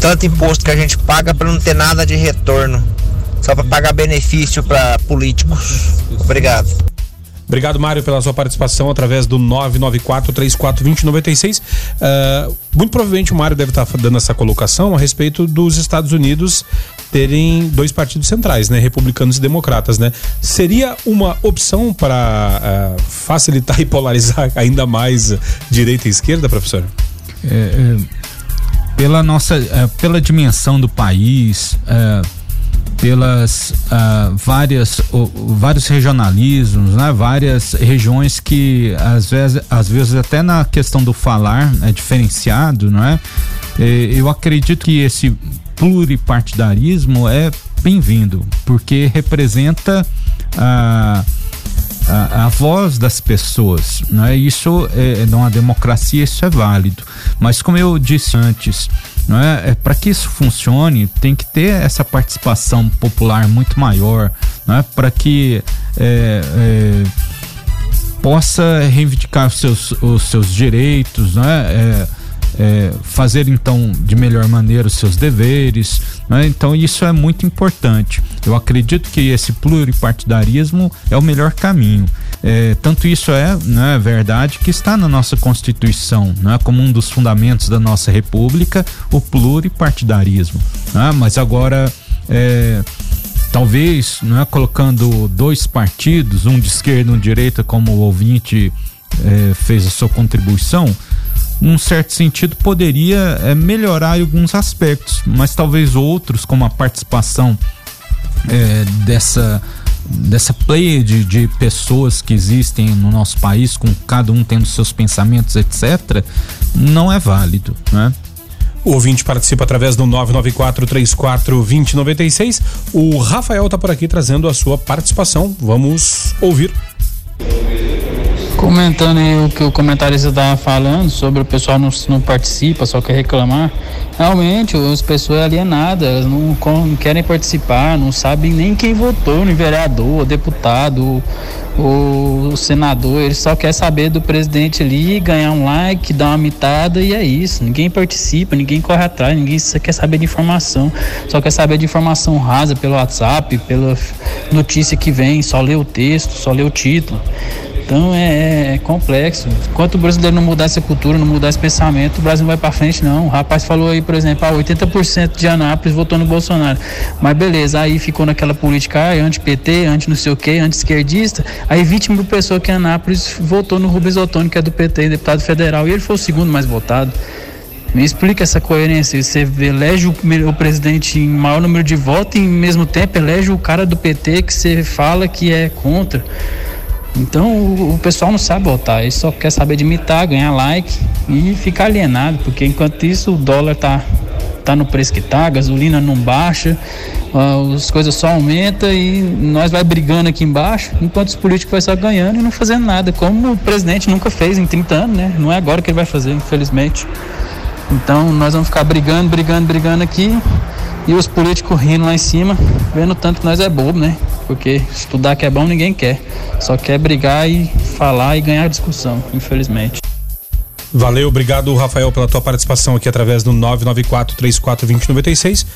tanto imposto que a gente paga para não ter nada de retorno, só para pagar benefício para políticos. Obrigado. Obrigado, Mário, pela sua participação através do 994-34-2096. Uh, muito provavelmente o Mário deve estar dando essa colocação a respeito dos Estados Unidos terem dois partidos centrais, né? Republicanos e democratas, né? Seria uma opção para uh, facilitar *laughs* e polarizar ainda mais direita e esquerda, professor? É, é, pela nossa, é, pela dimensão do país, é, pelas uh, várias vários regionalismos, né? Várias regiões que às vezes, às vezes até na questão do falar é diferenciado, não é? E, eu acredito que esse pluripartidarismo é bem-vindo, porque representa a uh, a, a, voz das pessoas, não é? Isso é, numa democracia isso é válido, mas como eu disse antes, não é? é para que isso funcione tem que ter essa participação popular muito maior, não é? Para que é, é, possa reivindicar os seus, os seus direitos, não é? é é, fazer então de melhor maneira os seus deveres. Né? Então isso é muito importante. Eu acredito que esse pluripartidarismo é o melhor caminho. É, tanto isso é né, verdade que está na nossa Constituição, né, como um dos fundamentos da nossa República, o pluripartidarismo. Né? Mas agora. É, talvez não é colocando dois partidos, um de esquerda e um de direita, como o ouvinte é, fez a sua contribuição, num certo sentido, poderia é, melhorar alguns aspectos, mas talvez outros, como a participação é, dessa dessa play de, de pessoas que existem no nosso país, com cada um tendo seus pensamentos, etc., não é válido, né? O ouvinte participa através do 994-34-2096. O Rafael está por aqui trazendo a sua participação. Vamos ouvir. Comentando aí o que o comentarista estava falando sobre o pessoal não, não participa, só quer reclamar. Realmente, as pessoas alienadas não, não querem participar, não sabem nem quem votou no vereador, deputado, o, senador, eles só quer saber do presidente ali, ganhar um like, dar uma mitada e é isso. Ninguém participa, ninguém corre atrás, ninguém quer saber de informação. Só quer saber de informação rasa pelo WhatsApp, pela notícia que vem, só lê o texto, só lê o título. Então é, é, complexo. Enquanto o brasileiro não mudar essa cultura, não mudar esse pensamento, o Brasil não vai para frente, não. O rapaz falou aí, por exemplo, ah, 80% de Anápolis votou no Bolsonaro. Mas beleza, aí ficou naquela política ah, anti-PT, anti não sei o que, anti-esquerdista. Aí 20 mil pessoas que Anápolis votou no Rubens Ottoni, que é do PT, deputado federal, e ele foi o segundo mais votado. Me explica essa coerência. Você elege o, o, presidente em maior número de votos e, ao mesmo tempo, elege o cara do PT que você fala que é contra. Então o, pessoal não sabe votar, ele só quer saber de imitar, ganhar like e ficar alienado, porque enquanto isso o dólar tá, tá no preço que tá, a gasolina não baixa, as coisas só aumentam e nós vai brigando aqui embaixo, enquanto os políticos vai só ganhando e não fazendo nada, como o presidente nunca fez em 30 anos, né? Não é agora que ele vai fazer, infelizmente. Então nós vamos ficar brigando, brigando, brigando aqui e os políticos rindo lá em cima, vendo tanto que nós é bobo, né? Porque estudar que é bom ninguém quer. Só quer brigar e falar e ganhar discussão, infelizmente. Valeu, obrigado, Rafael, pela tua participação aqui através do 994 34 2096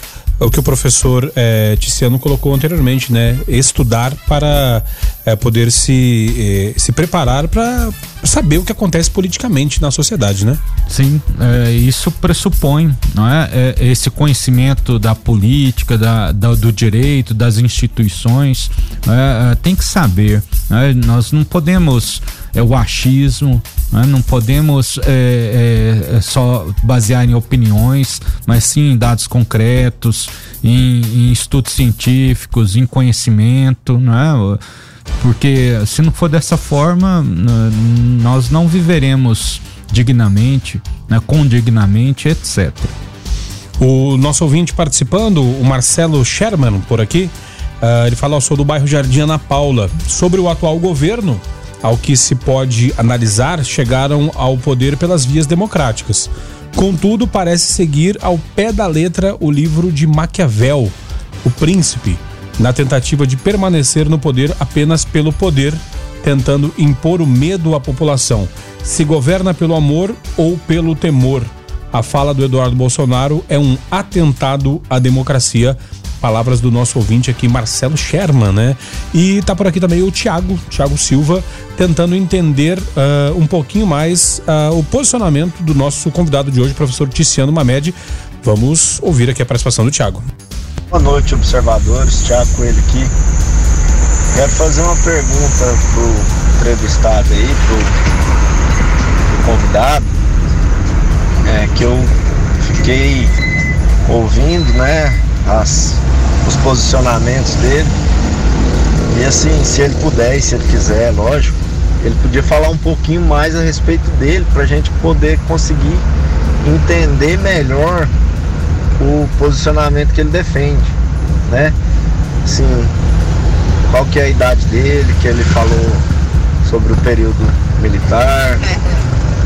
o que o professor é, Tiziano colocou anteriormente, né? Estudar para é, poder se, é, se preparar para saber o que acontece politicamente na sociedade, né? Sim, isso pressupõe, não é? Esse conhecimento da política, da, da do direito, das instituições, tem que saber. Né? Nós não podemos é o achismo, não podemos é, é, só basear em opiniões, mas sim em dados concretos, em, em estudos científicos, em conhecimento, né? Porque se não for dessa forma, nós não viveremos dignamente, né? condignamente, etc. O nosso ouvinte participando, o Marcelo Sherman, por aqui, uh, ele fala: Eu sou do bairro Jardim Ana Paula. Sobre o atual governo, ao que se pode analisar, chegaram ao poder pelas vias democráticas. Contudo, parece seguir ao pé da letra o livro de Maquiavel, O Príncipe, na tentativa de permanecer no poder apenas pelo poder, tentando impor o medo à população. Se governa pelo amor ou pelo temor. A fala do Eduardo Bolsonaro é um atentado à democracia palavras do nosso ouvinte aqui, Marcelo Sherman, né? E tá por aqui também o Tiago, Tiago Silva, tentando entender uh, um pouquinho mais uh, o posicionamento do nosso convidado de hoje, professor Ticiano Mamed. Vamos ouvir aqui a participação do Tiago. Boa noite, observadores. Tiago Coelho aqui. Quero fazer uma pergunta pro entrevistado aí, pro, pro convidado, é, que eu fiquei ouvindo, né, as, os posicionamentos dele. E assim, se ele puder e se ele quiser, lógico, ele podia falar um pouquinho mais a respeito dele para a gente poder conseguir entender melhor o posicionamento que ele defende, né? Assim, qual que é a idade dele, que ele falou sobre o período militar,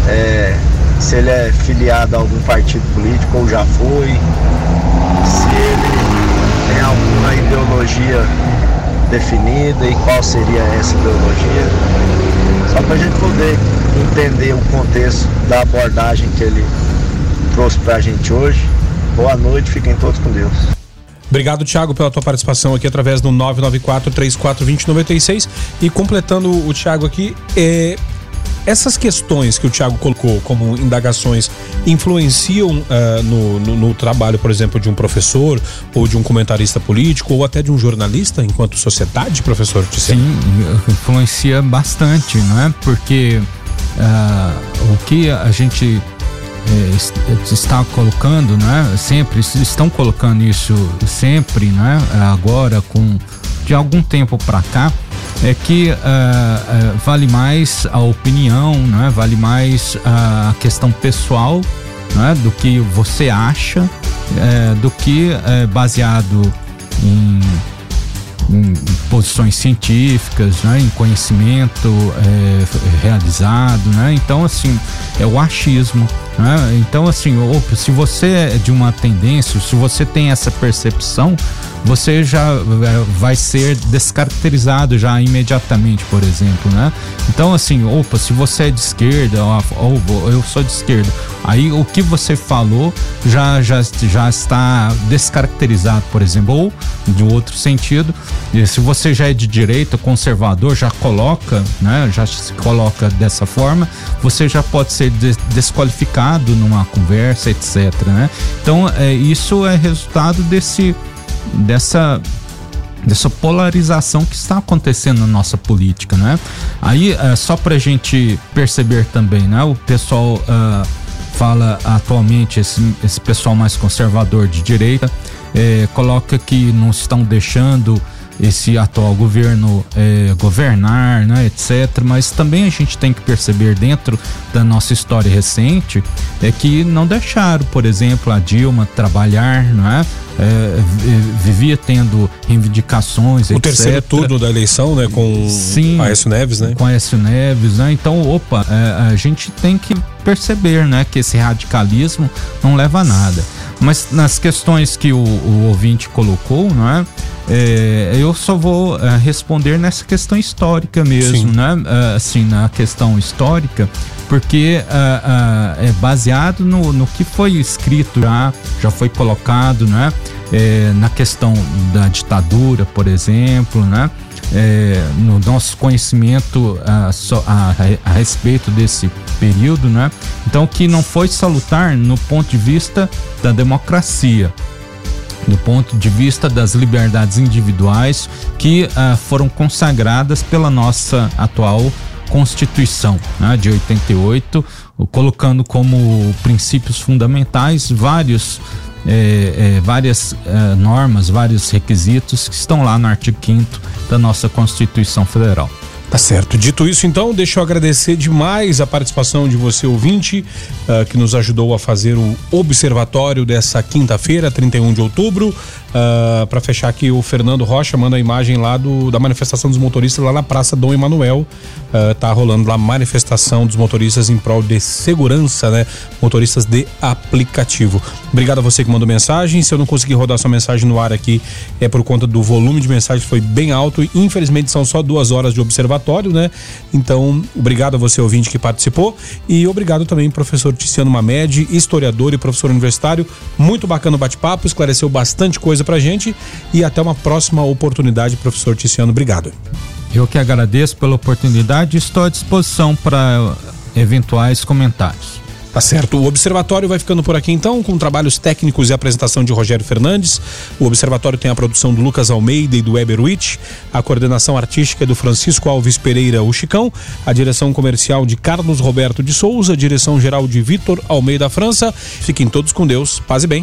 é, se ele é filiado a algum partido político ou já foi, se ele tem alguma ideologia definida e qual seria essa ideologia. Só para a gente poder entender o contexto da abordagem que ele trouxe para a gente hoje. Boa noite, fiquem todos com Deus. Obrigado, Thiago, pela tua participação aqui através do 994 34 2096 e completando o Thiago aqui, é, essas questões que o Tiago colocou como indagações influenciam uh, no, no, no, trabalho, por exemplo, de um professor ou de um comentarista político ou até de um jornalista enquanto sociedade, professor? Sim, influencia bastante, não é? Porque uh, o que a gente eh, está colocando, né? Sempre estão colocando isso sempre, né? Agora com de algum tempo para cá é que uh, uh, vale mais a opinião, né? vale mais a questão pessoal né? do que você acha, uh, do que baseado em, em, posições científicas, né? em conhecimento realizado. Né? Então, assim, é o achismo. Né? Então, assim, se você é de uma tendência, se você tem essa percepção, você já é, vai ser descaracterizado já imediatamente, por exemplo, né? Então, assim, opa, se você é de esquerda, ou, eu sou de esquerda, aí o que você falou já, já, já está descaracterizado, por exemplo, ou de outro sentido, se você já é de direita, conservador, já coloca, né? Já se coloca dessa forma, você já pode ser desqualificado numa conversa, etc, né? Então, é, isso é resultado desse dessa dessa polarização que está acontecendo na nossa política, né? Aí é, só para gente perceber também, né? O pessoal uh, fala atualmente esse, esse pessoal mais conservador de direita é, coloca que não estão deixando esse atual governo é, governar, né, etc. Mas também a gente tem que perceber dentro da nossa história recente é que não deixaram, por exemplo, a Dilma trabalhar, não é? É, vivia tendo reivindicações, o etc. terceiro turno da eleição, né, com Sim, Aécio Neves, né? Com Aécio Neves, né? Então, opa, é, a gente tem que perceber, né, que esse radicalismo não leva a nada. Mas nas questões que o, o ouvinte colocou, não é? É, eu só vou é, responder nessa questão histórica mesmo, Sim. né? É, assim, na questão histórica, porque é, é, é baseado no, no que foi escrito já, já foi colocado, né? É, na questão da ditadura, por exemplo, né? É, no nosso conhecimento a, a, a, respeito desse período, né? Então, que não foi salutar no ponto de vista da democracia, do ponto de vista das liberdades individuais que uh, foram consagradas pela nossa atual Constituição né, de 88, colocando como princípios fundamentais vários é, é, várias é, normas, vários requisitos que estão lá no artigo 5 da nossa Constituição Federal. Tá certo. Dito isso, então, deixa eu agradecer demais a participação de você, ouvinte, uh, que nos ajudou a fazer o observatório dessa quinta-feira, 31 de outubro. Uh, ah, para fechar aqui, o Fernando Rocha manda a imagem lá do, da manifestação dos motoristas lá na Praça Dom Emanuel. Uh, tá rolando lá manifestação dos motoristas em prol de segurança, né? Motoristas de aplicativo. Obrigado a você que mandou mensagem. Se eu não conseguir rodar sua mensagem no ar aqui, é por conta do volume de mensagens foi bem alto infelizmente são só duas horas de né? Então, obrigado a você, ouvinte, que participou. E obrigado também, professor Ticiano Mamed, historiador e professor universitário. Muito bacana o bate-papo, esclareceu bastante coisa pra gente e até uma próxima oportunidade, professor Ticiano. Obrigado. Eu que agradeço pela oportunidade e estou à disposição para eventuais comentários. Tá certo. O Observatório vai ficando por aqui então, com trabalhos técnicos e apresentação de Rogério Fernandes. O Observatório tem a produção do Lucas Almeida e do Weber Witt, a coordenação artística é do Francisco Alves Pereira, o Chicão, a direção comercial de Carlos Roberto de Souza, a direção geral de Vitor Almeida França. Fiquem todos com Deus. Paz e bem.